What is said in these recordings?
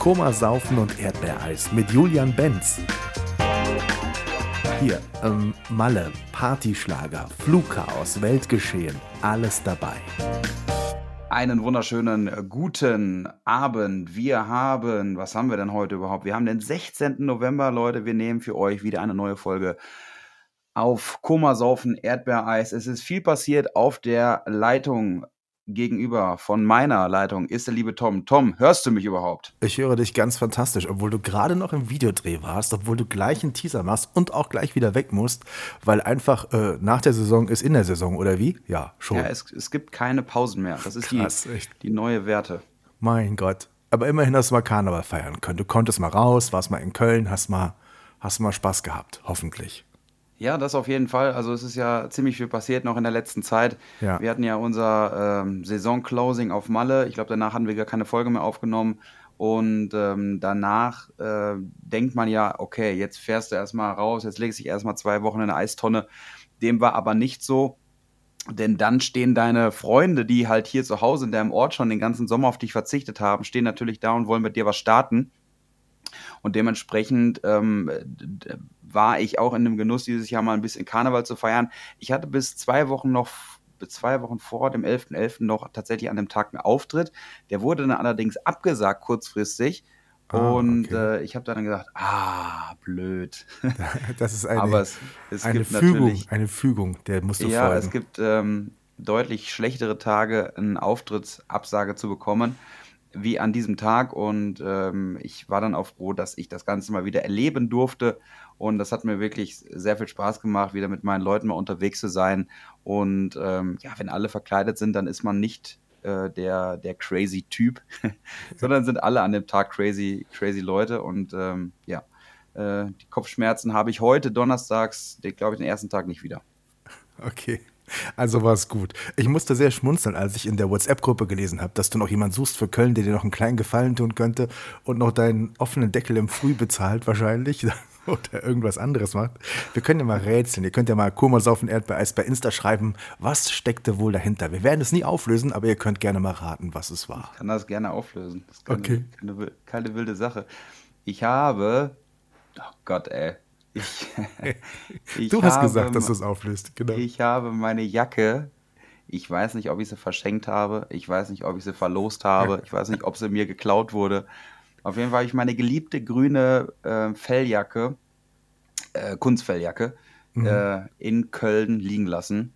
Koma Saufen und Erdbeereis mit Julian Benz. Hier, ähm, Malle, Partyschlager, Flugchaos, Weltgeschehen, alles dabei. Einen wunderschönen äh, guten Abend. Wir haben, was haben wir denn heute überhaupt? Wir haben den 16. November, Leute. Wir nehmen für euch wieder eine neue Folge auf Komasaufen Erdbeereis. Es ist viel passiert auf der Leitung gegenüber von meiner Leitung ist der liebe Tom. Tom, hörst du mich überhaupt? Ich höre dich ganz fantastisch, obwohl du gerade noch im Videodreh warst, obwohl du gleich einen Teaser machst und auch gleich wieder weg musst, weil einfach äh, nach der Saison ist in der Saison, oder wie? Ja, schon. Ja, es, es gibt keine Pausen mehr. Das ist Krass, die, die neue Werte. Mein Gott. Aber immerhin hast du mal Karneval feiern können. Du konntest mal raus, warst mal in Köln, hast mal, hast mal Spaß gehabt, hoffentlich. Ja, das auf jeden Fall. Also es ist ja ziemlich viel passiert noch in der letzten Zeit. Ja. Wir hatten ja unser ähm, Saison-Closing auf Malle. Ich glaube, danach hatten wir gar keine Folge mehr aufgenommen. Und ähm, danach äh, denkt man ja, okay, jetzt fährst du erstmal raus, jetzt legst du dich erstmal zwei Wochen in eine Eistonne. Dem war aber nicht so. Denn dann stehen deine Freunde, die halt hier zu Hause in deinem Ort schon den ganzen Sommer auf dich verzichtet haben, stehen natürlich da und wollen mit dir was starten. Und dementsprechend ähm, war ich auch in dem Genuss, dieses Jahr mal ein bisschen Karneval zu feiern. Ich hatte bis zwei Wochen noch zwei Wochen vor dem 11.11. .11. noch tatsächlich an dem Tag einen Auftritt. Der wurde dann allerdings abgesagt kurzfristig. Ah, und okay. äh, ich habe dann gedacht, ah, blöd. Das ist eine, es, es eine Fügung, eine Fügung, der musst du Ja, folgen. es gibt ähm, deutlich schlechtere Tage, eine Auftrittsabsage zu bekommen wie an diesem Tag und ähm, ich war dann auch froh, dass ich das Ganze mal wieder erleben durfte und das hat mir wirklich sehr viel Spaß gemacht, wieder mit meinen Leuten mal unterwegs zu sein und ähm, ja, wenn alle verkleidet sind, dann ist man nicht äh, der, der crazy Typ, sondern sind alle an dem Tag crazy, crazy Leute und ähm, ja, äh, die Kopfschmerzen habe ich heute donnerstags, glaube ich, den ersten Tag nicht wieder. Okay. Also war es gut. Ich musste sehr schmunzeln, als ich in der WhatsApp-Gruppe gelesen habe, dass du noch jemanden suchst für Köln, der dir noch einen kleinen Gefallen tun könnte und noch deinen offenen Deckel im Früh bezahlt wahrscheinlich oder irgendwas anderes macht. Wir können ja mal rätseln. Ihr könnt ja mal Kurmas auf Erdbeereis bei Insta schreiben, was steckte wohl dahinter. Wir werden es nie auflösen, aber ihr könnt gerne mal raten, was es war. Ich kann das gerne auflösen. Das ist keine, okay. keine, keine wilde Sache. Ich habe, oh Gott, ey, ich, ich du hast habe, gesagt, dass du es auflöst, genau. Ich habe meine Jacke, ich weiß nicht, ob ich sie verschenkt habe, ich weiß nicht, ob ich sie verlost habe, ich weiß nicht, ob sie mir geklaut wurde. Auf jeden Fall habe ich meine geliebte grüne äh, Felljacke, äh, Kunstfelljacke, mhm. äh, in Köln liegen lassen.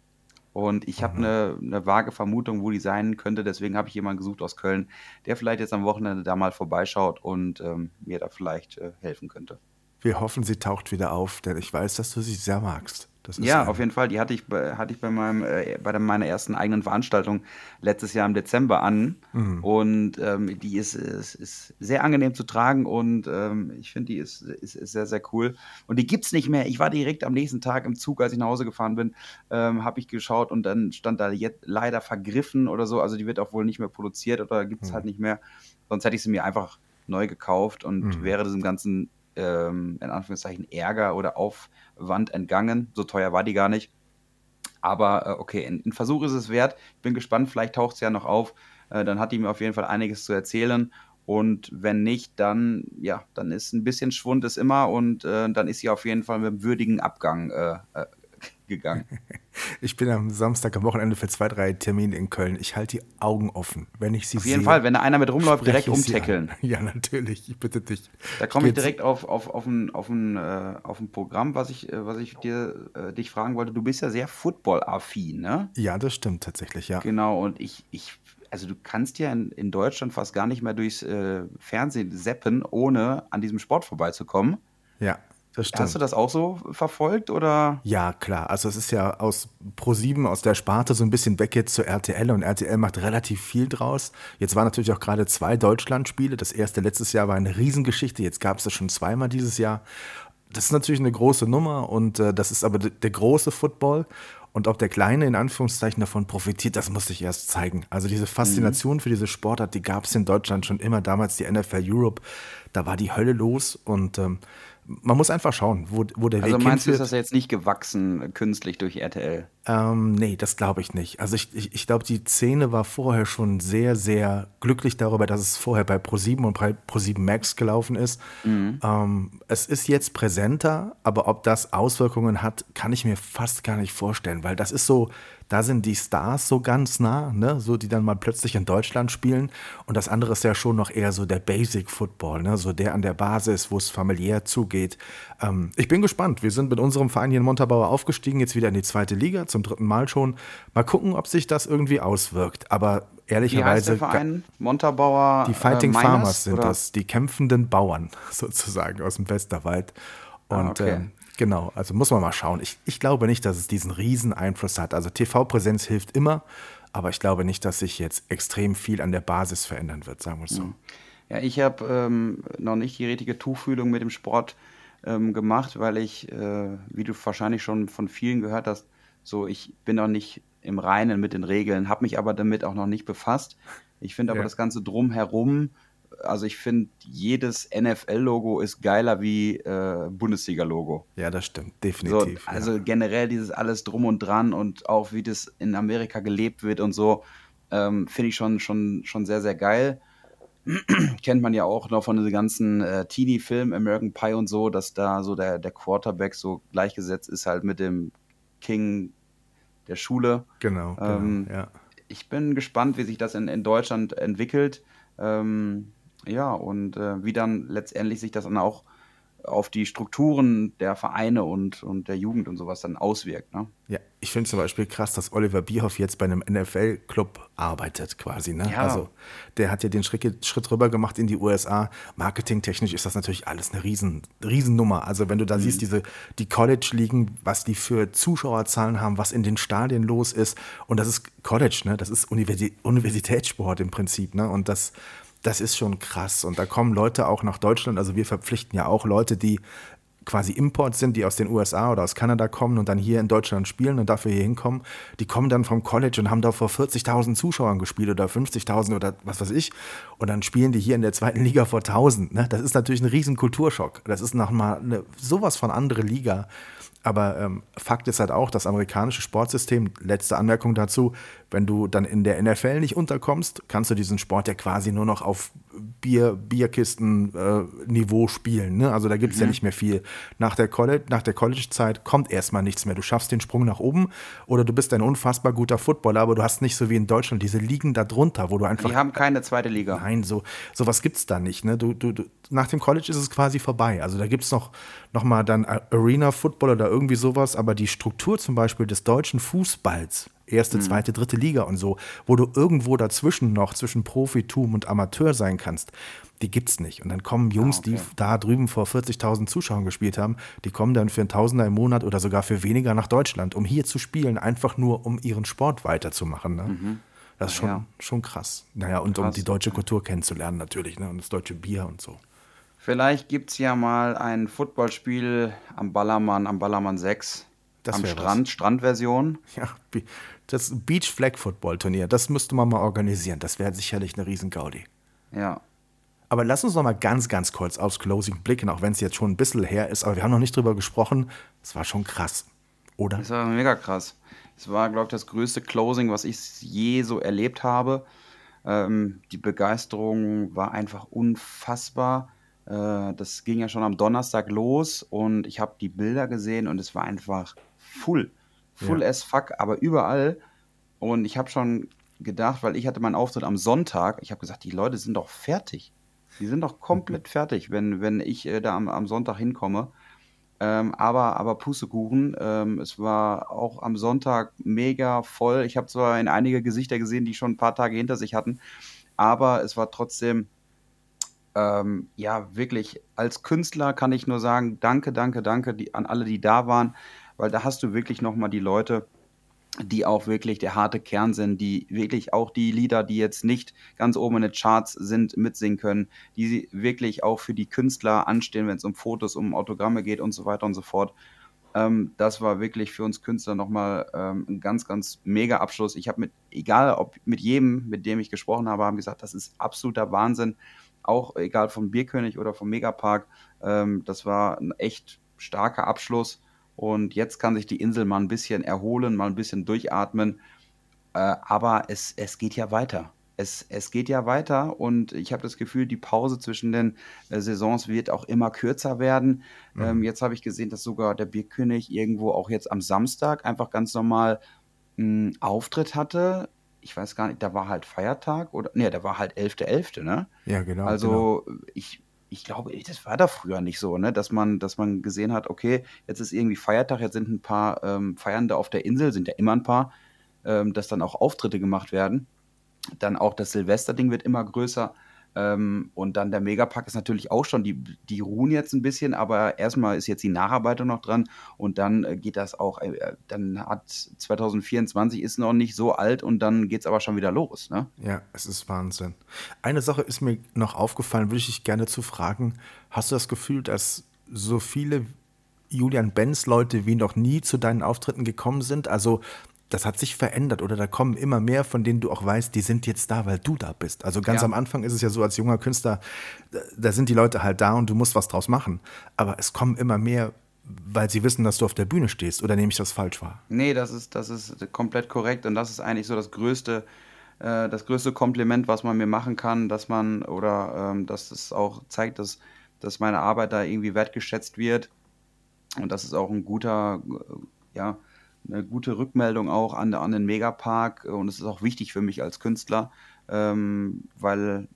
Und ich habe eine mhm. ne vage Vermutung, wo die sein könnte. Deswegen habe ich jemanden gesucht aus Köln, der vielleicht jetzt am Wochenende da mal vorbeischaut und ähm, mir da vielleicht äh, helfen könnte. Wir hoffen, sie taucht wieder auf, denn ich weiß, dass du sie sehr magst. Ja, auf jeden Fall. Die hatte ich, hatte ich bei, meinem, äh, bei meiner ersten eigenen Veranstaltung letztes Jahr im Dezember an. Mhm. Und ähm, die ist, ist, ist, sehr angenehm zu tragen und ähm, ich finde, die ist, ist, ist, sehr, sehr cool. Und die gibt es nicht mehr. Ich war direkt am nächsten Tag im Zug, als ich nach Hause gefahren bin, ähm, habe ich geschaut und dann stand da jetzt leider vergriffen oder so. Also die wird auch wohl nicht mehr produziert oder gibt es mhm. halt nicht mehr. Sonst hätte ich sie mir einfach neu gekauft und mhm. wäre diesem ganzen ähm, in Anführungszeichen Ärger oder Aufwand entgangen. So teuer war die gar nicht. Aber äh, okay, ein, Versuch ist es wert. Ich bin gespannt, vielleicht taucht es ja noch auf. Äh, dann hat die mir auf jeden Fall einiges zu erzählen. Und wenn nicht, dann, ja, dann ist ein bisschen Schwund ist immer und äh, dann ist sie auf jeden Fall mit einem würdigen Abgang äh, äh, gegangen. Ich bin am Samstag am Wochenende für zwei, drei Termine in Köln. Ich halte die Augen offen, wenn ich sie sehe. Auf jeden sehe, Fall, wenn da einer mit rumläuft, direkt umtackeln. Ja, natürlich, ich bitte dich. Da komme ich, ich direkt auf, auf, auf, ein, auf, ein, äh, auf ein Programm, was ich, äh, was ich dir, äh, dich fragen wollte. Du bist ja sehr Football-affin, ne? Ja, das stimmt tatsächlich, ja. Genau, und ich, ich also du kannst ja in, in Deutschland fast gar nicht mehr durchs äh, Fernsehen seppen, ohne an diesem Sport vorbeizukommen. Ja. Hast du das auch so verfolgt oder? Ja, klar. Also es ist ja aus Pro7 aus der Sparte so ein bisschen weg jetzt zu RTL und RTL macht relativ viel draus. Jetzt waren natürlich auch gerade zwei Deutschlandspiele. Das erste letztes Jahr war eine Riesengeschichte. Jetzt gab es das schon zweimal dieses Jahr. Das ist natürlich eine große Nummer und äh, das ist aber der große Football. Und ob der Kleine in Anführungszeichen davon profitiert, das muss ich erst zeigen. Also diese Faszination mhm. für diese Sportart, die gab es in Deutschland schon immer. Damals die NFL Europe, da war die Hölle los und ähm, man muss einfach schauen, wo, wo der Also Weg meinst du, ist das jetzt nicht gewachsen künstlich durch RTL? Ähm, nee, das glaube ich nicht. Also ich, ich, ich glaube, die Szene war vorher schon sehr, sehr glücklich darüber, dass es vorher bei Pro7 und bei Pro7 Max gelaufen ist. Ähm, es ist jetzt präsenter, aber ob das Auswirkungen hat, kann ich mir fast gar nicht vorstellen, weil das ist so, da sind die Stars so ganz nah, ne? so die dann mal plötzlich in Deutschland spielen. Und das andere ist ja schon noch eher so der Basic Football, ne? so der an der Basis, wo es familiär zugeht. Ähm, ich bin gespannt. Wir sind mit unserem Verein hier in Montabaur aufgestiegen, jetzt wieder in die zweite Liga, zum dritten Mal schon. Mal gucken, ob sich das irgendwie auswirkt. Aber ehrlicherweise. Montabaur Die Fighting äh, Miners, Farmers sind oder? das, die kämpfenden Bauern sozusagen aus dem Westerwald. Und Ah, okay. ähm, genau, also muss man mal schauen. Ich, ich glaube nicht, dass es diesen riesen Einfluss hat. Also TV-Präsenz hilft immer, aber ich glaube nicht, dass sich jetzt extrem viel an der Basis verändern wird, sagen wir es so. Ja, ich habe ähm, noch nicht die richtige Tuchfühlung mit dem Sport ähm, gemacht, weil ich, äh, wie du wahrscheinlich schon von vielen gehört hast, so ich bin noch nicht im Reinen mit den Regeln, habe mich aber damit auch noch nicht befasst. Ich finde aber Ja. das Ganze drumherum, also ich finde, jedes NFL-Logo ist geiler wie äh, Bundesliga-Logo. Ja, das stimmt, So, definitiv. also ja. generell dieses alles drum und dran und auch wie das in Amerika gelebt wird und so, ähm, finde ich schon, schon, schon sehr, sehr geil. Kennt man ja auch noch von den ganzen äh, Teenie-Filmen, American Pie und so, dass da so der, der Quarterback so gleichgesetzt ist halt mit dem King der Schule. Genau, genau ähm, ja. Ich bin gespannt, wie sich das in, in Deutschland entwickelt. Ähm, ja, und äh, wie dann letztendlich sich das dann auch auf die Strukturen der Vereine und, und der Jugend und sowas dann auswirkt. Ne? Ja, ich finde zum Beispiel krass, dass Oliver Bierhoff jetzt bei einem NFL-Club arbeitet quasi. Ne? Ja. Also der hat ja den Schritt, Schritt rüber gemacht in die USA. Marketingtechnisch ist das natürlich alles eine riesen, Riesennummer. Also wenn du da siehst, diese, die College-Ligen, was die für Zuschauerzahlen haben, was in den Stadien los ist. Und das ist College, ne? das ist Universi Universitätssport im Prinzip. Ne? Und das, das ist schon krass. Und da kommen Leute auch nach Deutschland. Also wir verpflichten ja auch Leute, die quasi Import sind, die aus den USA oder aus Kanada kommen und dann hier in Deutschland spielen und dafür hier hinkommen, die kommen dann vom College und haben da vor 40.000 Zuschauern gespielt oder 50.000 oder was weiß ich und dann spielen die hier in der zweiten Liga vor 1.000. Ne? Das ist natürlich ein riesen Kulturschock. Das ist nochmal eine, sowas von andere Liga. Aber ähm, Fakt ist halt auch, das amerikanische Sportsystem, letzte Anmerkung dazu, wenn du dann in der NFL nicht unterkommst, kannst du diesen Sport ja quasi nur noch auf Bier, Bierkisten-Niveau spielen. Ne? Also da gibt es ja nicht mehr viel. Nach der College, nach der College-Zeit kommt erstmal nichts mehr. Du schaffst den Sprung nach oben oder du bist ein unfassbar guter Footballer, aber du hast nicht so wie in Deutschland diese Ligen da drunter, wo du einfach Die haben keine zweite Liga. Nein, so sowas gibt es da nicht. Ne? Du, du, du, nach dem College ist es quasi vorbei. Also da gibt es noch, noch mal dann Arena Football oder irgendwie sowas, aber die Struktur zum Beispiel des deutschen Fußballs, erste, zweite, dritte Liga und so, wo du irgendwo dazwischen noch zwischen Profitum und Amateur sein kannst, die gibt's nicht. Und dann kommen Jungs, die da drüben vor 40.000 Zuschauern gespielt haben, die kommen dann für einen Tausender im Monat oder sogar für weniger nach Deutschland, um hier zu spielen, einfach nur um ihren Sport weiterzumachen. Ne? Das ist schon, Ja. schon krass. Naja, und um Krass. die deutsche Kultur kennenzulernen natürlich, ne? Und das deutsche Bier und so. Vielleicht gibt es ja mal ein Footballspiel am Ballermann, am Ballermann 6. Das am wär was. Strand, Strandversion. Ja, das Beach Flag Football Turnier, das müsste man mal organisieren. Das wäre sicherlich eine riesen Gaudi. Ja. Aber lass uns noch mal ganz, ganz kurz aufs Closing blicken, auch wenn es jetzt schon ein bisschen her ist. Aber wir haben noch nicht drüber gesprochen. Es war schon krass, oder? Das war mega krass. Es war, glaube ich, das größte Closing, was ich je so erlebt habe. Ähm, die Begeisterung war einfach unfassbar. Äh, das ging ja schon am Donnerstag los und ich habe die Bilder gesehen und es war einfach full. Full Ja. as fuck, aber überall. Und ich habe schon gedacht, weil ich hatte meinen Auftritt am Sonntag, ich habe gesagt, die Leute sind doch fertig. Die sind doch komplett fertig, wenn, wenn ich äh, da am, am Sonntag hinkomme. Ähm, aber, aber Pustekuchen, ähm, es war auch am Sonntag mega voll. Ich habe zwar in einige Gesichter gesehen, die schon ein paar Tage hinter sich hatten, aber es war trotzdem, ähm, ja, wirklich, als Künstler kann ich nur sagen, danke, danke, danke die, an alle, die da waren, weil da hast du wirklich nochmal die Leute, die auch wirklich der harte Kern sind, die wirklich auch die Lieder, die jetzt nicht ganz oben in den Charts sind, mitsingen können, die wirklich auch für die Künstler anstehen, wenn es um Fotos, um Autogramme geht und so weiter und so fort. Ähm, das war wirklich für uns Künstler nochmal ähm, ein ganz, ganz mega Abschluss. Ich habe mit, egal ob mit jedem, mit dem ich gesprochen habe, haben gesagt, das ist absoluter Wahnsinn. Auch egal vom Bierkönig oder vom Megapark. Ähm, das war ein echt starker Abschluss. Und jetzt kann sich die Insel mal ein bisschen erholen, mal ein bisschen durchatmen. Äh, aber es, es geht ja weiter es, es geht ja weiter und ich habe das Gefühl, die Pause zwischen den äh, Saisons wird auch immer kürzer werden. Mhm. Ähm, jetzt habe ich gesehen, dass sogar der Bierkönig irgendwo auch jetzt am Samstag einfach ganz normal einen hm, Auftritt hatte. Ich weiß gar nicht, da war halt Feiertag oder nee, da war halt 11.11., .11., ne? Ja, genau. Also genau. ich, ich glaube, das war da früher nicht so, ne? Dass man, dass man gesehen hat, okay, jetzt ist irgendwie Feiertag, jetzt sind ein paar ähm, Feiernde auf der Insel, sind ja immer ein paar, ähm, dass dann auch Auftritte gemacht werden. Dann auch das Silvester-Ding wird immer größer. Ähm, und dann der Megapack ist natürlich auch schon, die, die ruhen jetzt ein bisschen, aber erstmal ist jetzt die Nacharbeitung noch dran und dann äh, geht das auch, äh, dann hat 2024 ist noch nicht so alt und dann geht es aber schon wieder los. Ne? Ja, es ist Wahnsinn. Eine Sache ist mir noch aufgefallen, würde ich dich gerne zu fragen. Hast du das Gefühl, dass so viele Julian Benz Leute wie noch nie zu deinen Auftritten gekommen sind? Also das hat sich verändert oder da kommen immer mehr, von denen du auch weißt, die sind jetzt da, weil du da bist. Also ganz ja. am Anfang ist es ja so, als junger Künstler, da sind die Leute halt da und du musst was draus machen. Aber es kommen immer mehr, weil sie wissen, dass du auf der Bühne stehst. Oder nehme ich das falsch wahr? Nee, das ist, das ist komplett korrekt und das ist eigentlich so das größte, äh, das größte Kompliment, was man mir machen kann, dass man oder ähm, dass es auch zeigt, dass, dass meine Arbeit da irgendwie wertgeschätzt wird. Und das ist auch ein guter, äh, ja, eine gute Rückmeldung auch an, an den Megapark und es ist auch wichtig für mich als Künstler, ähm, weil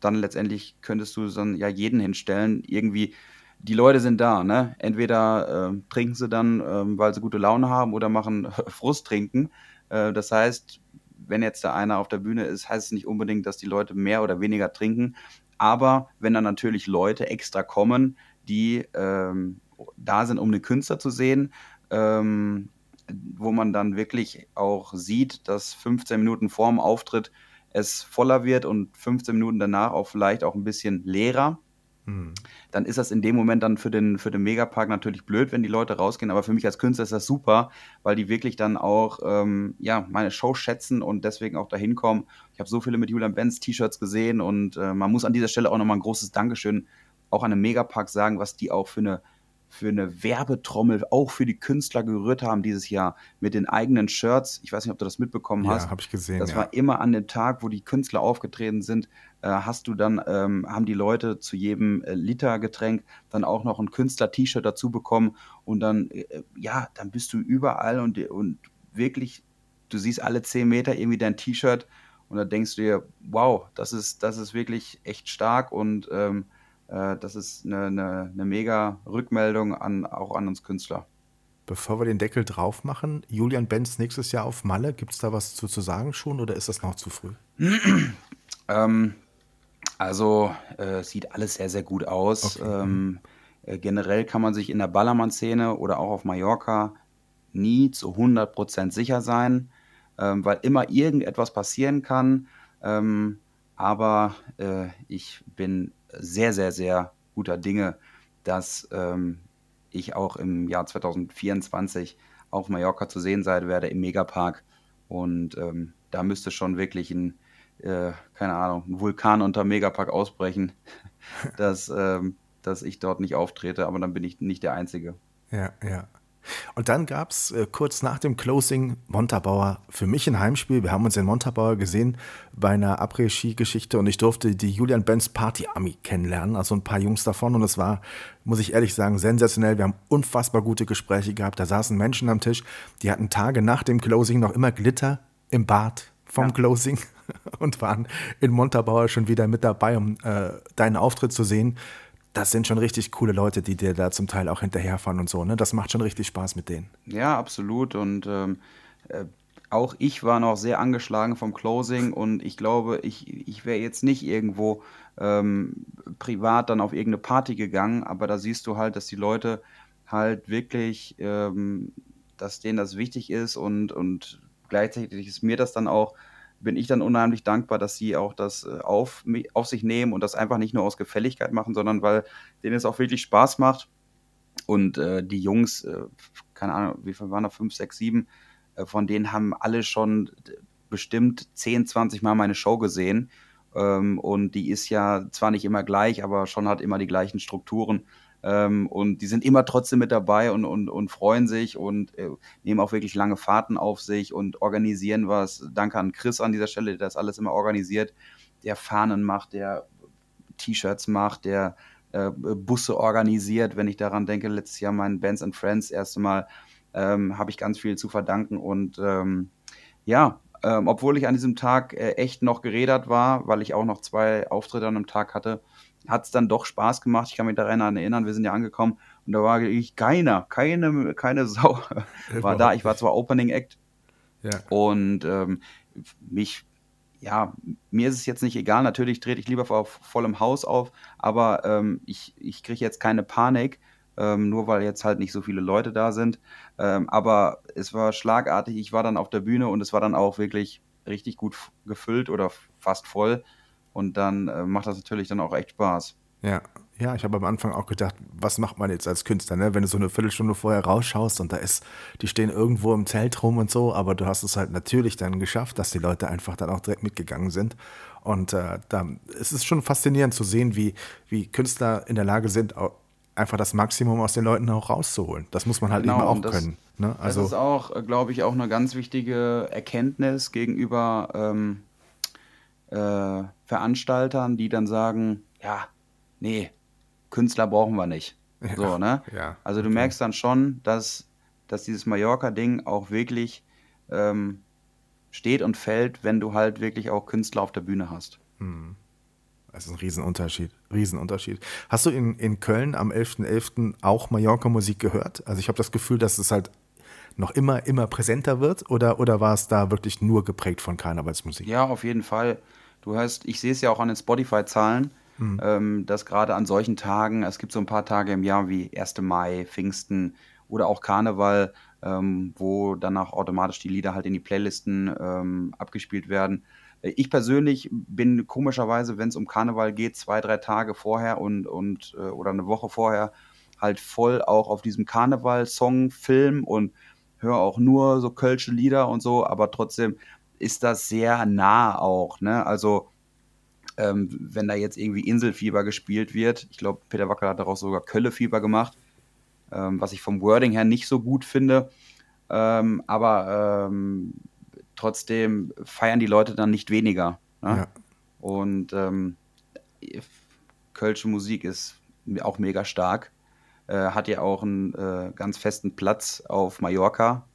dann letztendlich könntest du dann ja jeden hinstellen. Irgendwie, die Leute sind da, ne? Entweder äh, trinken sie dann, äh, weil sie gute Laune haben oder machen Frust trinken. Äh, das heißt, wenn jetzt da einer auf der Bühne ist, heißt es nicht unbedingt, dass die Leute mehr oder weniger trinken. Aber wenn dann natürlich Leute extra kommen, die ähm, da sind, um den Künstler zu sehen, ähm, wo man dann wirklich auch sieht, dass 15 Minuten vorm Auftritt es voller wird und 15 Minuten danach auch vielleicht auch ein bisschen leerer. Mhm. Dann ist das in dem Moment dann für den, für den Megapark natürlich blöd, wenn die Leute rausgehen. Aber für mich als Künstler ist das super, weil die wirklich dann auch ähm, ja, meine Show schätzen und deswegen auch dahin kommen. Ich habe so viele mit Julian Benz T-Shirts gesehen und äh, man muss an dieser Stelle auch nochmal ein großes Dankeschön auch an den Megapark sagen, was die auch für eine für eine Werbetrommel auch für die Künstler gerührt haben dieses Jahr mit den eigenen Shirts. Ich weiß nicht, ob du das mitbekommen hast. Ja, habe ich gesehen. Das ja. war immer an dem Tag, wo die Künstler aufgetreten sind, äh, hast du dann, ähm, haben die Leute zu jedem äh, Liter Getränk dann auch noch ein Künstler-T-Shirt dazu bekommen und dann, äh, ja, dann bist du überall und, und wirklich, du siehst alle zehn Meter irgendwie dein T-Shirt und da denkst du dir, wow, das ist, das ist wirklich echt stark und ähm, äh, das ist eine, eine, eine mega Rückmeldung an, auch an uns Künstler. Bevor wir den Deckel drauf machen, Julian Benz nächstes Jahr auf Malle, gibt es da was zu, zu sagen schon oder ist das noch zu früh? ähm, also äh, sieht alles sehr, sehr gut aus. Okay. Ähm, äh, generell kann man sich in der Ballermann-Szene oder auch auf Mallorca nie zu 100% sicher sein, ähm, weil immer irgendetwas passieren kann. Ähm, aber äh, ich bin sehr, sehr, sehr guter Dinge, dass ähm, ich auch im Jahr 2024 auf Mallorca zu sehen sein werde im Megapark. Und ähm, da müsste schon wirklich ein, äh, keine Ahnung, ein Vulkan unter Megapark ausbrechen, dass, ähm, dass ich dort nicht auftrete. Aber dann bin ich nicht der Einzige. Ja, ja. Und dann gab es äh, kurz nach dem Closing Montabaur für mich ein Heimspiel. Wir haben uns in Montabaur gesehen bei einer Après-Ski-Geschichte und ich durfte die Julian Benz Party Army kennenlernen, also ein paar Jungs davon. Und es war, muss ich ehrlich sagen, sensationell. Wir haben unfassbar gute Gespräche gehabt. Da saßen Menschen am Tisch, die hatten Tage nach dem Closing noch immer Glitter im Bad vom ja. Closing und waren in Montabaur schon wieder mit dabei, um äh, deinen Auftritt zu sehen das sind schon richtig coole Leute, die dir da zum Teil auch hinterherfahren und so. Ne? Das macht schon richtig Spaß mit denen. Ja, absolut. Und ähm, äh, auch ich war noch sehr angeschlagen vom Closing und ich glaube, ich, ich wäre jetzt nicht irgendwo ähm, privat dann auf irgendeine Party gegangen, aber da siehst du halt, dass die Leute halt wirklich, ähm, dass denen das wichtig ist und, und gleichzeitig ist mir das dann auch bin ich dann unheimlich dankbar, dass sie auch das äh, auf, auf sich nehmen und das einfach nicht nur aus Gefälligkeit machen, sondern weil denen es auch wirklich Spaß macht. Und äh, die Jungs, äh, keine Ahnung, wie viel waren da? Fünf, sechs, sieben, äh, von denen haben alle schon bestimmt 10, 20 Mal meine Show gesehen. Ähm, und die ist ja zwar nicht immer gleich, aber schon hat immer die gleichen Strukturen. Ähm, und die sind immer trotzdem mit dabei und, und, und freuen sich und äh, nehmen auch wirklich lange Fahrten auf sich und organisieren was. Danke an Chris an dieser Stelle, der das alles immer organisiert, der Fahnen macht, der T-Shirts macht, der äh, Busse organisiert. Wenn ich daran denke, letztes Jahr mein Bands and Friends erste Mal, ähm, habe ich ganz viel zu verdanken. Und ähm, ja, ähm, obwohl ich an diesem Tag äh, echt noch geredet war, weil ich auch noch zwei Auftritte an einem Tag hatte, hat es dann doch Spaß gemacht. Ich kann mich daran erinnern, wir sind ja angekommen und da war ich keiner, keine, keine Sau war da. Ich war zwar Opening Act ja. und ähm, mich, ja, mir ist es jetzt nicht egal. Natürlich trete ich lieber vor vollem Haus auf, aber ähm, ich, ich kriege jetzt keine Panik, ähm, nur weil jetzt halt nicht so viele Leute da sind. Ähm, aber es war schlagartig. Ich war dann auf der Bühne und es war dann auch wirklich richtig gut gefüllt oder fast voll. Und dann äh, macht das natürlich dann auch echt Spaß. Ja, ja, ich habe am Anfang auch gedacht, was macht man jetzt als Künstler, ne? wenn du so eine Viertelstunde vorher rausschaust und da ist, die stehen irgendwo im Zelt rum und so, aber du hast es halt natürlich dann geschafft, dass die Leute einfach dann auch direkt mitgegangen sind. Und äh, da es ist schon faszinierend zu sehen, wie, wie Künstler in der Lage sind, einfach das Maximum aus den Leuten auch rauszuholen. Das muss man halt genau, eben auch das, können. Ne? Also, das ist auch, äh, glaube ich, auch eine ganz wichtige Erkenntnis gegenüber ähm, äh, Veranstaltern, die dann sagen, ja, nee, Künstler brauchen wir nicht. Ja, so, ne? Ja, also du okay. merkst dann schon, dass, dass dieses Mallorca-Ding auch wirklich ähm, steht und fällt, wenn du halt wirklich auch Künstler auf der Bühne hast. Hm. Das ist ein Riesenunterschied. Riesenunterschied. Hast du in, in Köln am 11.11. .11. auch Mallorca-Musik gehört? Also ich habe das Gefühl, dass es halt noch immer, immer präsenter wird oder, oder war es da wirklich nur geprägt von Karnevalsmusik? Ja, auf jeden Fall. Du hast, ich sehe es ja auch an den Spotify-Zahlen, mhm. ähm, dass gerade an solchen Tagen, es gibt so ein paar Tage im Jahr wie 1. Mai, Pfingsten oder auch Karneval, ähm, wo danach automatisch die Lieder halt in die Playlisten ähm, abgespielt werden. Ich persönlich bin komischerweise, wenn es um Karneval geht, zwei, drei Tage vorher und, und äh, oder eine Woche vorher halt voll auch auf diesem Karneval-Song, Film und höre auch nur so kölsche Lieder und so, aber trotzdem ist das sehr nah auch. Ne? Also, ähm, wenn da jetzt irgendwie Inselfieber gespielt wird, ich glaube, Peter Wackel hat daraus sogar Köllefieber gemacht, ähm, was ich vom Wording her nicht so gut finde. Ähm, aber ähm, trotzdem feiern die Leute dann nicht weniger. Ne? Ja. Und ähm, Kölsche Musik ist auch mega stark. Äh, hat ja auch einen äh, ganz festen Platz auf Mallorca.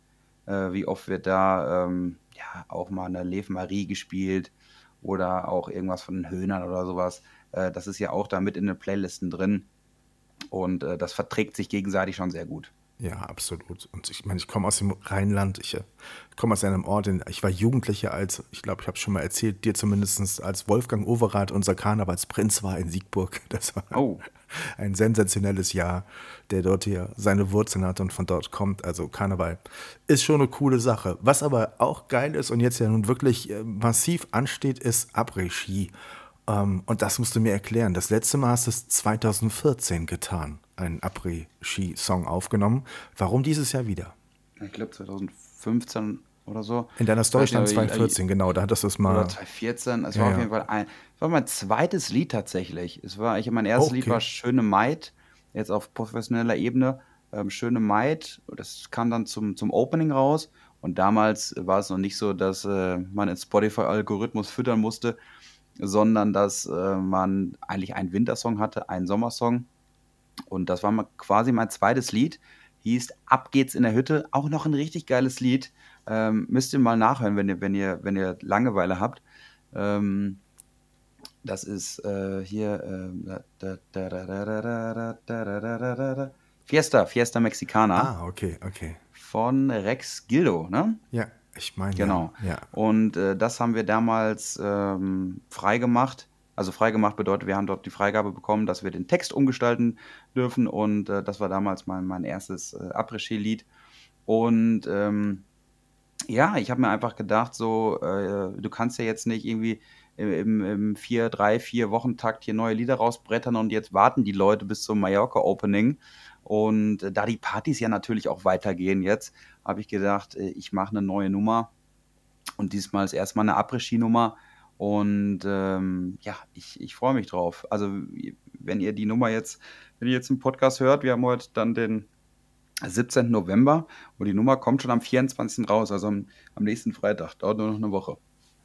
Äh, wie oft wird da ähm, ja, auch mal eine Lev Marie gespielt oder auch irgendwas von den Höhnern oder sowas. Äh, das ist ja auch da mit in den Playlisten drin. Und äh, das verträgt sich gegenseitig schon sehr gut. Ja, absolut. Und ich meine, ich komme aus dem Rheinland, ich äh, komme aus einem Ort, in, ich war Jugendlicher als, ich glaube, ich habe schon mal erzählt, dir zumindest als Wolfgang Overath, unser Karnevalsprinz war in Siegburg. Das war oh. ein sensationelles Jahr, der dort hier seine Wurzeln hat und von dort kommt. Also Karneval ist schon eine coole Sache. Was aber auch geil ist und jetzt ja nun wirklich äh, massiv ansteht, ist Après-Ski. Ähm, und das musst du mir erklären. Das letzte Mal hast du es 2014 getan einen Après-Ski-Song aufgenommen. Warum dieses Jahr wieder? Ich glaube 2015 oder so. In deiner Story stand 2014, genau, da hattest du es mal. Oder 2014, es ja, war auf jeden Fall ein, es war mein zweites Lied tatsächlich. Es war, ich mein erstes okay. Lied war Schöne Maid, jetzt auf professioneller Ebene. Ähm, Schöne Maid, das kam dann zum, zum Opening raus. Und damals war es noch nicht so, dass äh, man den Spotify-Algorithmus füttern musste, sondern dass äh, man eigentlich einen Wintersong hatte, einen Sommersong und das war quasi mein zweites Lied. Hieß Ab geht's in der Hütte. Auch noch ein richtig geiles Lied. Ähm, müsst ihr mal nachhören, wenn ihr, wenn ihr, wenn ihr Langeweile habt. Ähm, das ist äh, hier äh, Fiesta, Fiesta Mexicana. Ah, okay, okay. Von Rex Gildo, ne? Ja, ich meine. Genau. Ja. Und äh, das haben wir damals ähm, freigemacht also freigemacht bedeutet, wir haben dort die Freigabe bekommen, dass wir den Text umgestalten dürfen und äh, das war damals mein, mein erstes äh, Après-Ski-Lied. Und ähm, ja, ich habe mir einfach gedacht, so, äh, du kannst ja jetzt nicht irgendwie im, im vier, drei, vier Wochentakt hier neue Lieder rausbrettern und jetzt warten die Leute bis zum Mallorca-Opening Und äh, da die Partys ja natürlich auch weitergehen jetzt, habe ich gedacht, äh, ich mache eine neue Nummer. Und diesmal ist erstmal eine Après-Ski-Nummer. Und ähm, ja, ich, ich freue mich drauf. Also, wenn ihr die Nummer jetzt, wenn ihr jetzt einen Podcast hört, wir haben heute dann den 17. November und die Nummer kommt schon am 24. raus, also am, am nächsten Freitag. Dauert nur noch eine Woche.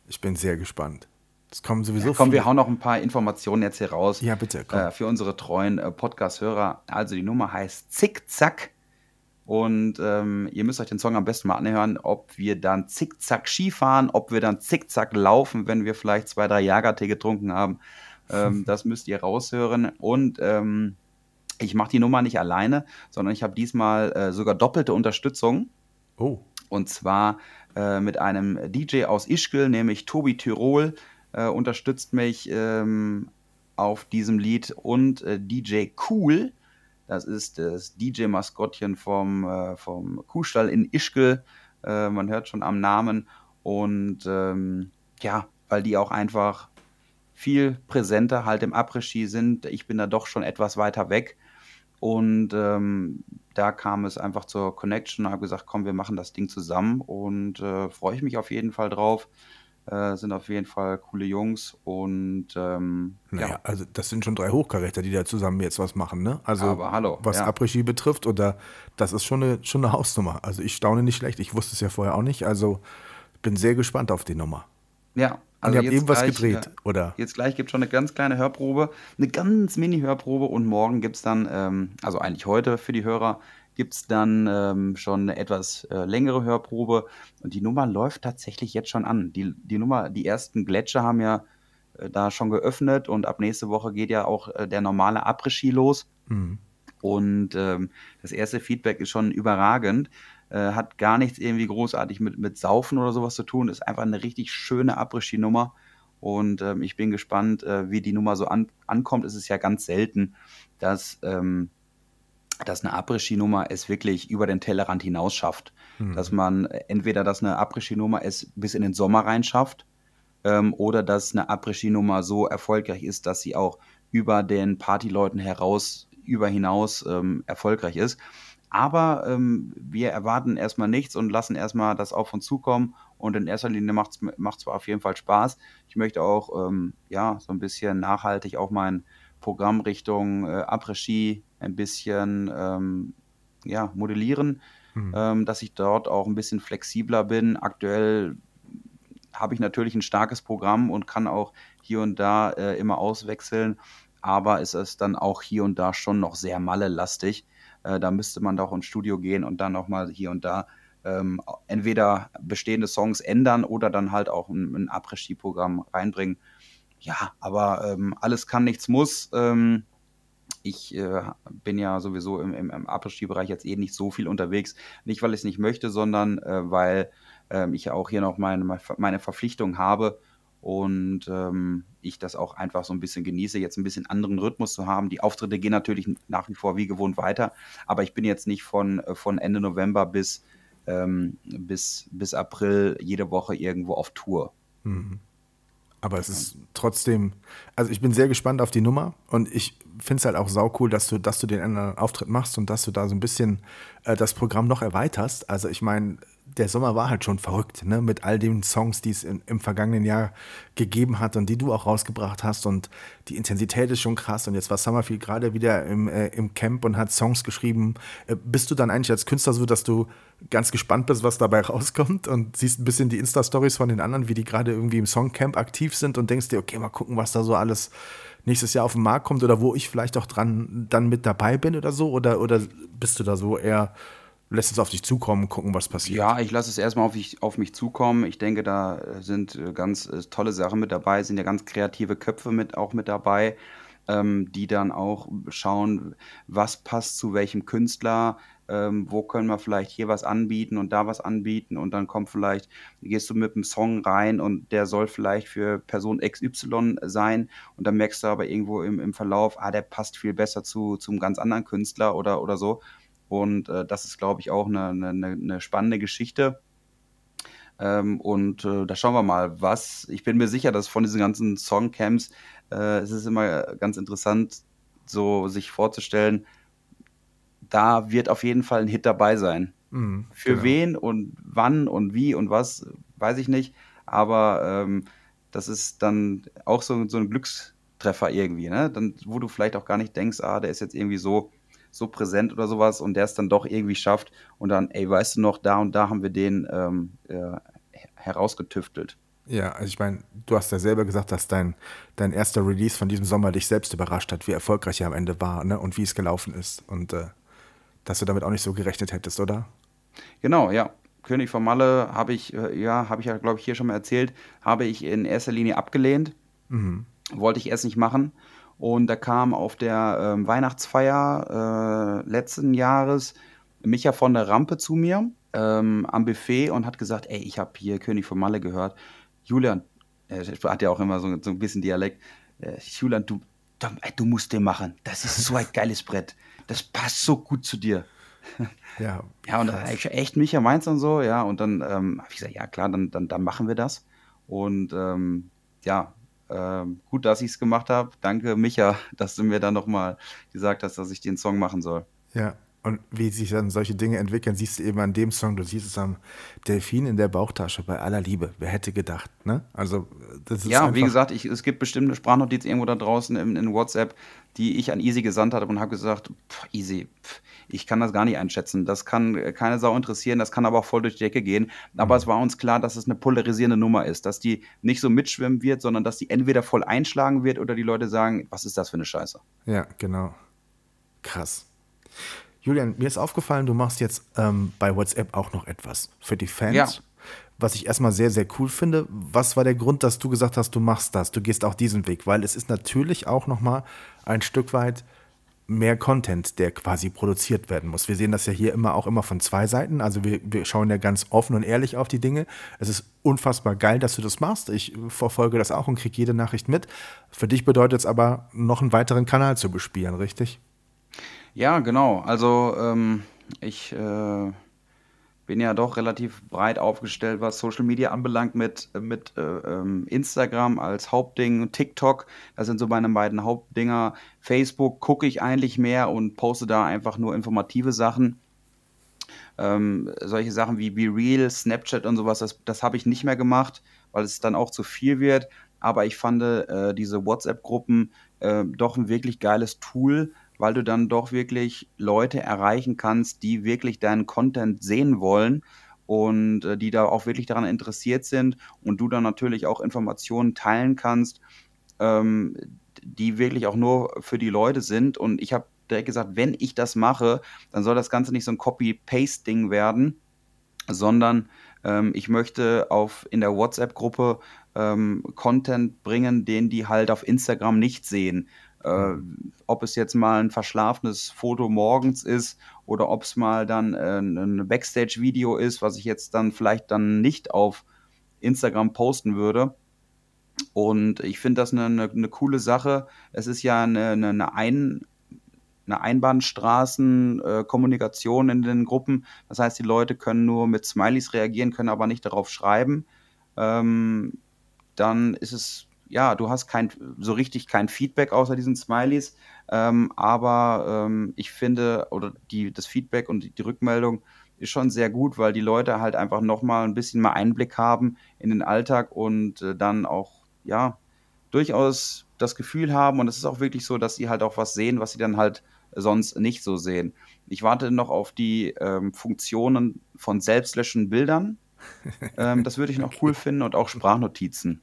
Ich bin sehr gespannt. Es kommen sowieso ja, komm, wir hauen noch ein paar Informationen jetzt hier raus. Ja, bitte. Äh, für unsere treuen äh, Podcast-Hörer. Also die Nummer heißt Zickzack. Und ähm, ihr müsst euch den Song am besten mal anhören, ob wir dann Zickzack Skifahren, ob wir dann Zickzack laufen, wenn wir vielleicht zwei, drei Jagertee getrunken haben. Ähm, das müsst ihr raushören. Und ähm, ich mache die Nummer nicht alleine, sondern ich habe diesmal äh, sogar doppelte Unterstützung. Oh. Und zwar äh, mit einem DJ aus Ischgl, nämlich Tobi Tirol äh, unterstützt mich ähm, auf diesem Lied und äh, DJ Cool, das ist das DJ-Maskottchen vom, äh, vom Kuhstall in Ischgl. Äh, man hört schon am Namen. Und ähm, ja, weil die auch einfach viel präsenter halt im Après-Ski sind. Ich bin da doch schon etwas weiter weg. Und ähm, da kam es einfach zur Connection. Ich habe gesagt, komm, wir machen das Ding zusammen und äh, freue ich mich auf jeden Fall drauf. Äh, sind auf jeden Fall coole Jungs und ähm, naja, ja. also das sind schon drei Hochkaräter, die da zusammen jetzt was machen, ne? Also Aber hallo, was ja. Après-Ski betrifft, oder das ist schon eine, schon eine Hausnummer. Also ich staune nicht schlecht, ich wusste es ja vorher auch nicht, also bin sehr gespannt auf die Nummer. Ja, also und ihr habt eben was gedreht, ja, oder? Jetzt gleich gibt es schon eine ganz kleine Hörprobe, eine ganz Mini-Hörprobe und morgen gibt es dann, ähm, also eigentlich heute für die Hörer, gibt es dann ähm, schon eine etwas äh, längere Hörprobe. Und die Nummer läuft tatsächlich jetzt schon an. Die, die Nummer, die ersten Gletscher haben ja äh, da schon geöffnet und ab nächste Woche geht ja auch äh, der normale Après-Ski los. Mhm. Und ähm, das erste Feedback ist schon überragend. Äh, hat gar nichts irgendwie großartig mit, mit Saufen oder sowas zu tun. Ist einfach eine richtig schöne Après-Ski-Nummer. Und ähm, ich bin gespannt, äh, wie die Nummer so an, ankommt. Es ist ja ganz selten, dass ähm, dass eine Après-Ski-Nummer es wirklich über den Tellerrand hinaus schafft. Mhm. Dass man entweder, dass eine Après-Ski-Nummer es bis in den Sommer rein schafft ähm, oder dass eine Après-Ski-Nummer so erfolgreich ist, dass sie auch über den Partyleuten heraus, über hinaus ähm, erfolgreich ist. Aber ähm, wir erwarten erstmal nichts und lassen erstmal das auf uns zukommen. Und in erster Linie macht es auf jeden Fall Spaß. Ich möchte auch ähm, ja, so ein bisschen nachhaltig auch mein Programm Richtung äh, Après-Ski ein bisschen ähm, ja, modellieren, mhm. ähm, dass ich dort auch ein bisschen flexibler bin. Aktuell habe ich natürlich ein starkes Programm und kann auch hier und da äh, immer auswechseln, aber es ist dann auch hier und da schon noch sehr malle-lastig. Äh, da müsste man doch ins Studio gehen und dann nochmal hier und da ähm, entweder bestehende Songs ändern oder dann halt auch ein, ein Après-Ski-Programm reinbringen. Ja, aber ähm, alles kann, nichts muss. Ähm, ich äh, bin ja sowieso im, im, im Après-Ski-Bereich jetzt eh nicht so viel unterwegs. Nicht, weil ich es nicht möchte, sondern äh, weil äh, ich auch hier noch meine, meine Verpflichtung habe und ähm, ich das auch einfach so ein bisschen genieße, jetzt ein bisschen anderen Rhythmus zu haben. Die Auftritte gehen natürlich nach wie vor wie gewohnt weiter, aber ich bin jetzt nicht von, äh, von Ende November bis, ähm, bis, bis April jede Woche irgendwo auf Tour. Mhm. Aber es ist trotzdem, also ich bin sehr gespannt auf die Nummer und ich finde es halt auch saucool, dass du, dass du den anderen Auftritt machst und dass du da so ein bisschen äh, das Programm noch erweiterst. Also ich meine, der Sommer war halt schon verrückt, ne? Mit all den Songs, die es in, im vergangenen Jahr gegeben hat und die du auch rausgebracht hast. Und die Intensität ist schon krass. Und jetzt war Summerfield gerade wieder im, äh, im Camp und hat Songs geschrieben. Äh, bist du dann eigentlich als Künstler so, dass du ganz gespannt bist, was dabei rauskommt und siehst ein bisschen die Insta-Stories von den anderen, wie die gerade irgendwie im Songcamp aktiv sind und denkst dir, okay, mal gucken, was da so alles nächstes Jahr auf den Markt kommt oder wo ich vielleicht auch dran dann mit dabei bin oder so? Oder, oder bist du da so eher lässt es auf dich zukommen, gucken, was passiert. Ja, ich lasse es erstmal auf, auf mich zukommen. Ich denke, da äh, sind äh, ganz äh, tolle Sachen mit dabei, sind ja ganz kreative Köpfe mit, auch mit dabei, ähm, die dann auch schauen, was passt zu welchem Künstler, ähm, wo können wir vielleicht hier was anbieten und da was anbieten und dann kommt vielleicht, gehst du mit einem Song rein und der soll vielleicht für Person XY sein und dann merkst du aber irgendwo im, im Verlauf, ah, der passt viel besser zu zum ganz anderen Künstler oder, oder so und äh, das ist, glaube ich, auch eine, eine, eine spannende Geschichte. Ähm, und äh, da schauen wir mal, was. Ich bin mir sicher, dass von diesen ganzen da wird auf jeden Fall ein Hit dabei sein. Mhm, Für genau. wen und wann und wie und was, weiß ich nicht. Aber ähm, das ist dann auch so, so ein Glückstreffer irgendwie, ne? Dann, wo du vielleicht auch gar nicht denkst, ah, der ist jetzt irgendwie so, so präsent oder sowas und der es dann doch irgendwie schafft und dann, ey, weißt du noch, da und da haben wir den ähm, äh, herausgetüftelt. Ja, also ich meine, du hast ja selber gesagt, dass dein, dein erster Release von diesem Sommer dich selbst überrascht hat, wie erfolgreich er am Ende war ne? und wie es gelaufen ist. Und äh, dass du damit auch nicht so gerechnet hättest, oder? Genau, ja. König von Malle habe ich, äh, ja, habe ich ja, glaube ich, hier schon mal erzählt, habe ich in erster Linie abgelehnt. Mhm. Wollte ich erst nicht machen. Und da kam auf der ähm, Weihnachtsfeier äh, letzten Jahres Micha von der Rampe zu mir ähm, am Buffet und hat gesagt, ey, ich habe hier König von Malle gehört. Julian, äh, hat ja auch immer so, so ein bisschen Dialekt. Äh, Julian, du, du musst den machen. Das ist so ein geiles Brett. Das passt so gut zu dir. Ja, ja und dann echt Micha meins und so, ja. Und dann ähm, habe ich gesagt, ja klar, dann, dann, dann machen wir das. Und ähm, ja, ähm, gut, dass ich es gemacht habe. Danke, Micha, dass du mir dann nochmal gesagt hast, dass ich den Song machen soll. Ja, und wie sich dann solche Dinge entwickeln, siehst du eben an dem Song, du siehst es am Delfin in der Bauchtasche, bei aller Liebe. Wer hätte gedacht, ne? Also, das ist Ja, wie gesagt, ich, es gibt bestimmt eine Sprachnotiz irgendwo da draußen in, in WhatsApp, die ich an Easy gesandt habe und habe gesagt, pff, Easy, pff, ich kann das gar nicht einschätzen. Das kann keine Sau interessieren, das kann aber auch voll durch die Decke gehen. Aber mhm. es war uns klar, dass es eine polarisierende Nummer ist, dass die nicht so mitschwimmen wird, sondern dass die entweder voll einschlagen wird oder die Leute sagen, was ist das für eine Scheiße? Ja, genau. Krass. Julian, mir ist aufgefallen, du machst jetzt ähm, bei WhatsApp auch noch etwas für die Fans. Ja. Was ich erstmal sehr, sehr cool finde. Was war der Grund, dass du gesagt hast, du machst das, du gehst auch diesen Weg? Weil es ist natürlich auch nochmal ein Stück weit mehr Content, der quasi produziert werden muss. Wir sehen das ja hier immer auch immer von zwei Seiten. Also wir, wir schauen ja ganz offen und ehrlich auf die Dinge. Es ist unfassbar geil, dass du das machst. Ich verfolge das auch und kriege jede Nachricht mit. Für dich bedeutet es aber, noch einen weiteren Kanal zu bespielen, richtig? Ja, genau. Also ähm, ich äh, bin ja doch relativ breit aufgestellt, was Social Media anbelangt, mit, mit äh, ähm, Instagram als Hauptding, TikTok, das sind so meine beiden Hauptdinger. Facebook gucke ich eigentlich mehr und poste da einfach nur informative Sachen. Ähm, solche Sachen wie Be Real, Snapchat und sowas, das, das habe ich nicht mehr gemacht, weil es dann auch zu viel wird. Aber ich fand äh, diese WhatsApp-Gruppen äh, doch ein wirklich geiles Tool, weil du dann doch wirklich Leute erreichen kannst, die wirklich deinen Content sehen wollen und äh, die da auch wirklich daran interessiert sind und du dann natürlich auch Informationen teilen kannst, ähm, die wirklich auch nur für die Leute sind. Und ich habe direkt gesagt, wenn ich das mache, dann soll das Ganze nicht so ein Copy-Paste-Ding werden, sondern ähm, ich möchte auf in der WhatsApp-Gruppe ähm, Content bringen, den die halt auf Instagram nicht sehen. Äh, ob es jetzt mal ein verschlafenes Foto morgens ist oder ob es mal dann äh, ein Backstage-Video ist, was ich jetzt dann vielleicht dann nicht auf Instagram posten würde. Und ich finde das eine, eine, eine, coole Sache. Es ist ja eine, eine, Ein, eine Einbahnstraßenkommunikation äh, in den Gruppen. Das heißt, die Leute können nur mit Smileys reagieren, können aber nicht darauf schreiben. Ähm, dann ist es ja, du hast kein, so richtig kein Feedback außer diesen Smileys, ähm, aber ähm, ich finde, oder die, das Feedback und die, die, Rückmeldung ist schon sehr gut, weil die Leute halt einfach nochmal ein bisschen mehr Einblick haben in den Alltag und äh, dann auch, ja, durchaus das Gefühl haben und es ist auch wirklich so, dass sie halt auch was sehen, was sie dann halt sonst nicht so sehen. Ich warte noch auf die ähm, Funktionen von selbstlöschenden Bildern. Ähm, das würde ich noch okay. cool finden und auch Sprachnotizen.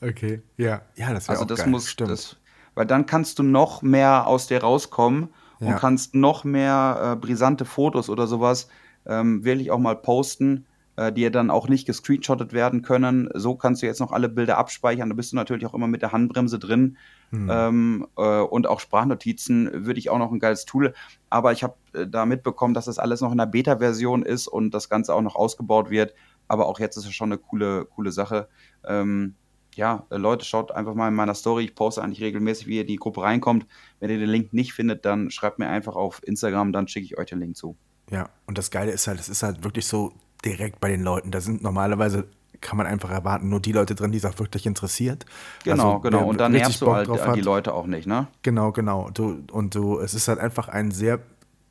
Okay, ja. Ja, das wäre Also auch das geil. muss, Stimmt. das, weil dann kannst du noch mehr aus dir rauskommen und kannst noch mehr äh, brisante Fotos oder sowas ähm, wirklich auch mal posten, äh, die ja dann auch nicht gescreenshottet werden können. So kannst du jetzt noch alle Bilder abspeichern. Da bist du natürlich auch immer mit der Handbremse drin. Hm. Ähm, äh, und auch Sprachnotizen würde ich auch noch ein geiles Tool. Aber ich habe äh, da mitbekommen, dass das alles noch in der Beta-Version ist und das Ganze auch noch ausgebaut wird. Aber auch jetzt ist es schon eine coole, coole Sache. Ähm, ja, äh, Leute, schaut einfach mal in meiner Story. Ich poste eigentlich regelmäßig, wie ihr in die Gruppe reinkommt. Wenn ihr den Link nicht findet, dann schreibt mir einfach auf Instagram, dann schicke ich euch den Link zu. Ja, und das Geile ist halt, es ist halt wirklich so direkt bei den Leuten. Da sind normalerweise kann man einfach erwarten, nur die Leute drin, die es auch wirklich interessiert. Genau, also, genau. Und dann nervst du halt die Leute auch nicht, ne? Genau, genau. Du, und du, es ist halt einfach ein sehr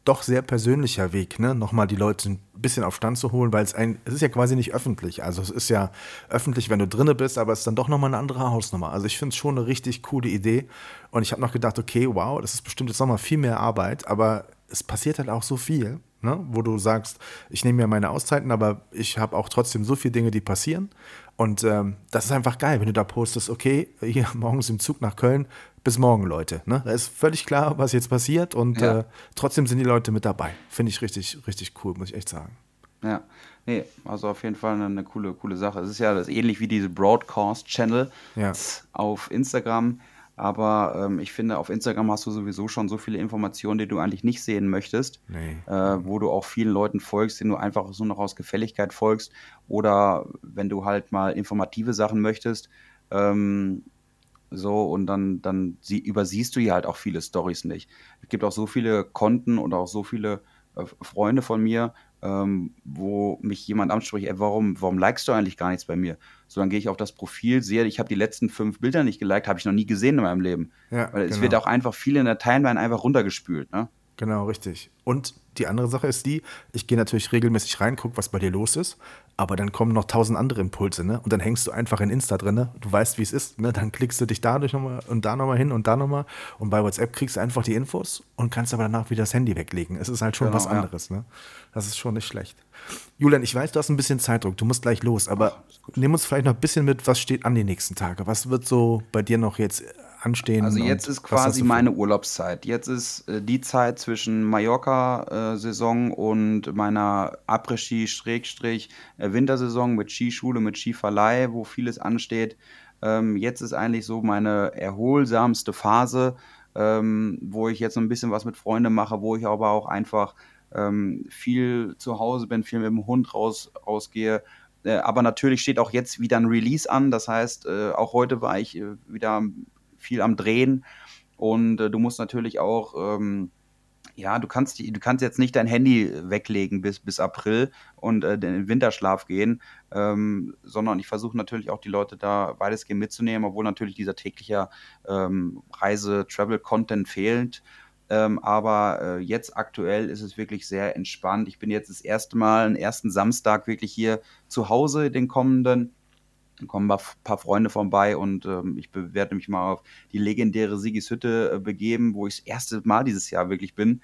doch sehr persönlicher Weg, ne? nochmal die Leute ein bisschen auf Stand zu holen, weil es ein, es ist ja quasi nicht öffentlich. Also es ist ja öffentlich, wenn du drinne bist, aber es ist dann doch nochmal eine andere Hausnummer. Also ich finde es schon eine richtig coole Idee. Und ich habe noch gedacht, okay, wow, das ist bestimmt jetzt nochmal viel mehr Arbeit, aber es passiert halt auch so viel, ne? wo du sagst, ich nehme mir meine Auszeiten, aber ich habe auch trotzdem so viele Dinge, die passieren. Und ähm, das ist einfach geil, wenn du da postest, okay, hier morgens im Zug nach Köln, bis morgen, Leute. Ne? Da ist völlig klar, was jetzt passiert und ja. äh, trotzdem sind die Leute mit dabei. Finde ich richtig, richtig cool, muss ich echt sagen. Ja, nee, also auf jeden Fall eine, coole, coole Sache. Es ist ja das ähnlich wie diese Broadcast-Channel ja. auf Instagram. Aber ähm, ich finde, auf Instagram hast du sowieso schon so viele Informationen, die du eigentlich nicht sehen möchtest, nee. äh, wo du auch vielen Leuten folgst, denen du einfach so noch aus Gefälligkeit folgst. Oder wenn du halt mal informative Sachen möchtest, ähm, so und dann, dann sie, übersiehst du ja halt auch viele Stories nicht. Es gibt auch so viele Konten und auch so viele äh, Freunde von mir, ähm, wo mich jemand anspricht, ey, warum, warum likest du eigentlich gar nichts bei mir? So, dann gehe ich auf das Profil, sehe, ich habe die letzten fünf Bilder nicht geliked, habe ich noch nie gesehen in meinem Leben. Ja, Weil es genau. wird auch einfach viel in der Timeline einfach runtergespült, ne? Genau, richtig. Und die andere Sache ist die, ich gehe natürlich regelmäßig rein, gucke, was bei dir los ist, aber dann kommen noch tausend andere Impulse, ne? Und dann hängst du einfach in Insta drin, ne? Du weißt, wie es ist, ne? Dann klickst du dich dadurch nochmal und da nochmal hin und da nochmal. Und bei WhatsApp kriegst du einfach die Infos und kannst aber danach wieder das Handy weglegen. Es ist halt schon genau, was anderes, ja. ne? Das ist schon nicht schlecht. Julian, ich weiß, du hast ein bisschen Zeitdruck, du musst gleich los, aber Ach, nimm uns vielleicht noch ein bisschen mit, was steht an die nächsten Tage? Was wird so bei dir noch jetzt anstehen? Also jetzt ist quasi meine Urlaubszeit. Jetzt ist äh, die Zeit zwischen Mallorca-Saison äh, und meiner Après-Ski-Wintersaison mit Skischule, mit Skiverleih, wo vieles ansteht. Ähm, jetzt ist eigentlich so meine erholsamste Phase, ähm, wo ich jetzt so ein bisschen was mit Freunden mache, wo ich aber auch einfach ähm, viel zu Hause bin, viel mit dem Hund raus, rausgehe. Äh, aber natürlich steht auch jetzt wieder ein Release an. Das heißt, äh, auch heute war ich äh, wieder viel am Drehen und äh, du musst natürlich auch, ähm, ja, du kannst, du kannst jetzt nicht dein Handy weglegen bis, bis April und äh, in den Winterschlaf gehen, ähm, sondern ich versuche natürlich auch die Leute da weitestgehend mitzunehmen, obwohl natürlich dieser tägliche ähm, Reise-Travel-Content fehlt. Ähm, aber äh, jetzt aktuell ist es wirklich sehr entspannt. Ich bin jetzt das erste Mal, den ersten Samstag wirklich hier zu Hause, den kommenden. Dann kommen ein paar Freunde vorbei und ähm, ich werde mich mal auf die legendäre Sigis Hütte äh, begeben, wo ich das erste Mal dieses Jahr wirklich bin.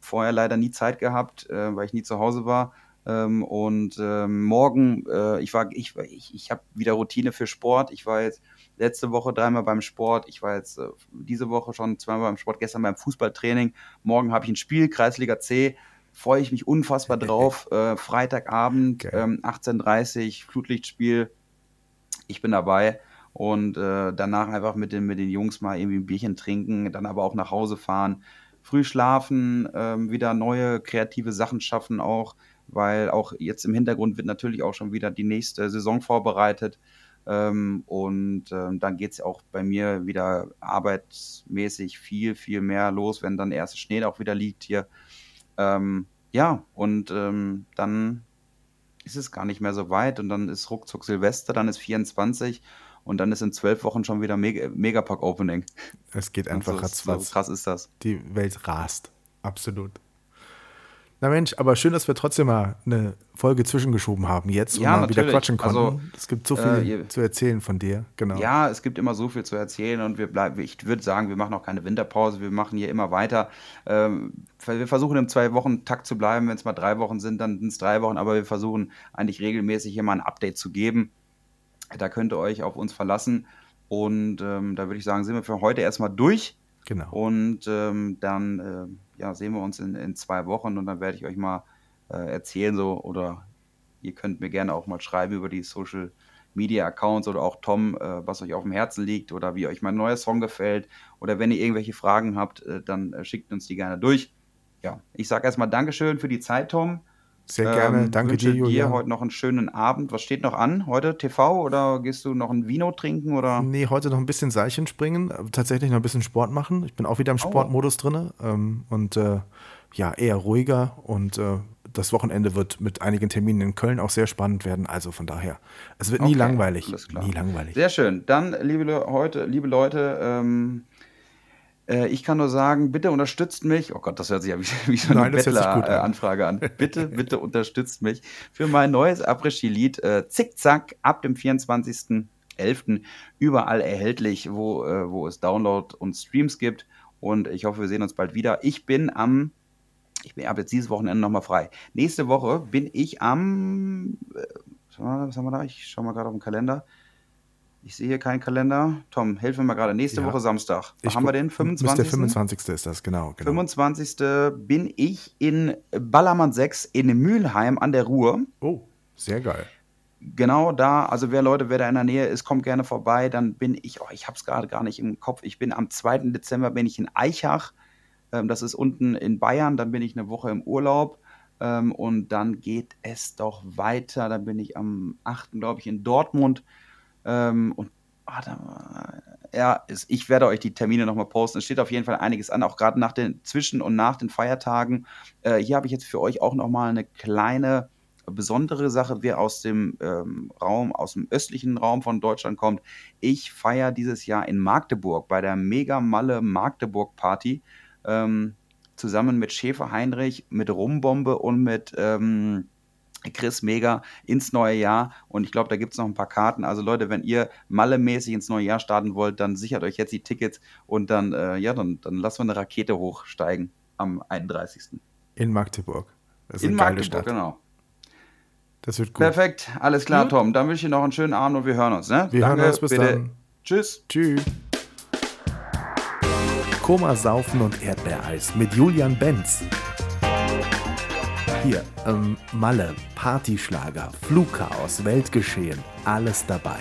Vorher leider nie Zeit gehabt, äh, weil ich nie zu Hause war. Ähm, und ähm, morgen, äh, ich war, ich, ich, ich habe wieder Routine für Sport. Ich war jetzt letzte Woche dreimal beim Sport. Ich war jetzt äh, diese Woche schon zweimal beim Sport, gestern beim Fußballtraining. Morgen habe ich ein Spiel, Kreisliga C. Freue ich mich unfassbar drauf. Äh, Freitagabend, okay. ähm, 18.30 Flutlichtspiel ich bin dabei und äh, danach einfach mit den, mit den Jungs mal irgendwie ein Bierchen trinken, dann aber auch nach Hause fahren, früh schlafen, ähm, wieder neue kreative Sachen schaffen auch, weil auch jetzt im Hintergrund wird natürlich auch schon wieder die nächste Saison vorbereitet. Ähm, und ähm, dann geht es auch bei mir wieder arbeitsmäßig viel, viel mehr los, wenn dann der erste Schnee auch wieder liegt hier. Ähm, ja, und ähm, dann ist es gar nicht mehr so weit und dann ist ruckzuck Silvester, dann ist 24 und dann ist in zwölf Wochen schon wieder Meg Megapark Opening. Es geht einfach also, ratzfatz. So krass ist das. Die Welt rast. Absolut. Na Mensch, aber schön, dass wir trotzdem mal eine Folge zwischengeschoben haben jetzt ja, und mal wieder quatschen konnten. Also, es gibt so viel äh, zu erzählen von dir, genau. Ja, es gibt immer so viel zu erzählen und wir bleiben, ich würde sagen, wir machen auch keine Winterpause, wir machen hier immer weiter. Ähm, wir versuchen im Zwei-Wochen-Takt zu bleiben, wenn es mal drei Wochen sind, dann sind es drei Wochen, aber wir versuchen eigentlich regelmäßig hier mal ein Update zu geben. Da könnt ihr euch auf uns verlassen und ähm, da würde ich sagen, sind wir für heute erstmal durch. Genau. Und ähm, dann äh, ja, sehen wir uns in, in zwei Wochen und dann werde ich euch mal äh, erzählen, so oder ihr könnt mir gerne auch mal schreiben über die Social Media Accounts oder auch Tom, äh, was euch auf dem Herzen liegt oder wie euch mein neuer Song gefällt. Oder wenn ihr irgendwelche Fragen habt, äh, dann äh, schickt uns die gerne durch. Ja, ich sage erstmal Dankeschön für die Zeit, Tom. Sehr gerne, ähm, danke dir, Julian. dir heute noch einen schönen Abend. Was steht noch an? Heute TV oder gehst du noch ein Vino trinken? Oder? Nee, heute noch ein bisschen Seilchen springen, tatsächlich noch ein bisschen Sport machen. Ich bin auch wieder im oh. Sportmodus oh. drin ähm, und äh, ja, eher ruhiger und äh, das Wochenende wird mit einigen Terminen in Köln auch sehr spannend werden. Also von daher, es wird nie okay, langweilig. Nie langweilig. Sehr schön. Dann, liebe, heute, liebe Leute, ähm, Äh, ich kann nur sagen, bitte unterstützt mich. Oh Gott, das hört sich ja wie, wie so eine Bettler-Anfrage an. Bitte, bitte unterstützt mich für mein neues Après-Ski-Lied äh, Zickzack ab dem 24.11. überall erhältlich, wo, äh, wo es Download und Streams gibt. Und ich hoffe, wir sehen uns bald wieder. Ich bin am ich habe jetzt dieses Wochenende nochmal frei. Nächste Woche bin ich am, äh, was haben wir da? Ich schaue mal gerade auf den Kalender. Ich sehe hier keinen Kalender. Tom, helf mir mal gerade. Nächste ja. Woche Samstag. Was haben wir denn? 25. Der 25. ist das, genau, genau. 25. bin ich in Ballermann 6 in Mülheim an der Ruhr. Oh, sehr geil. Genau da, also wer Leute, wer da in der Nähe ist, kommt gerne vorbei. Dann bin ich, oh, ich habe es gerade gar nicht im Kopf. Ich bin am 2. Dezember bin ich in Eichach. Ähm, das ist unten in Bayern. Dann bin ich eine Woche im Urlaub. Ähm, und dann geht es doch weiter. Dann bin ich am 8. glaube ich in Dortmund. Ähm, und warte mal. Ja, ich werde euch die Termine nochmal posten. Es steht auf jeden Fall einiges an, auch gerade nach den zwischen und nach den Feiertagen. Äh, hier habe ich jetzt für euch auch nochmal eine kleine besondere Sache, wer aus dem ähm, Raum, aus dem östlichen Raum von Deutschland kommt. Ich feiere dieses Jahr in Magdeburg bei der Mega Malle Magdeburg Party ähm, zusammen mit Schäfer Heinrich, mit Rumbombe und mit ähm, Chris Mega ins neue Jahr. Und ich glaube, da gibt es noch ein paar Karten. Also Leute, wenn ihr Malle-mäßig ins neue Jahr starten wollt, dann sichert euch jetzt die Tickets und dann, äh, ja, dann, dann lassen wir eine Rakete hochsteigen am 31. In Magdeburg. Das ist In eine geile Magdeburg, Stadt. genau. Das wird gut. Perfekt, alles klar, ja. Tom. Dann wünsche ich dir noch einen schönen Abend und wir hören uns. Ne? Wir Danke, hören uns bis bitte. dann. Tschüss. Tschüss. Koma Saufen und Erdbeereis mit Julian Benz. Hier, ähm, Malle, Partyschlager, Flugchaos, Weltgeschehen, alles dabei.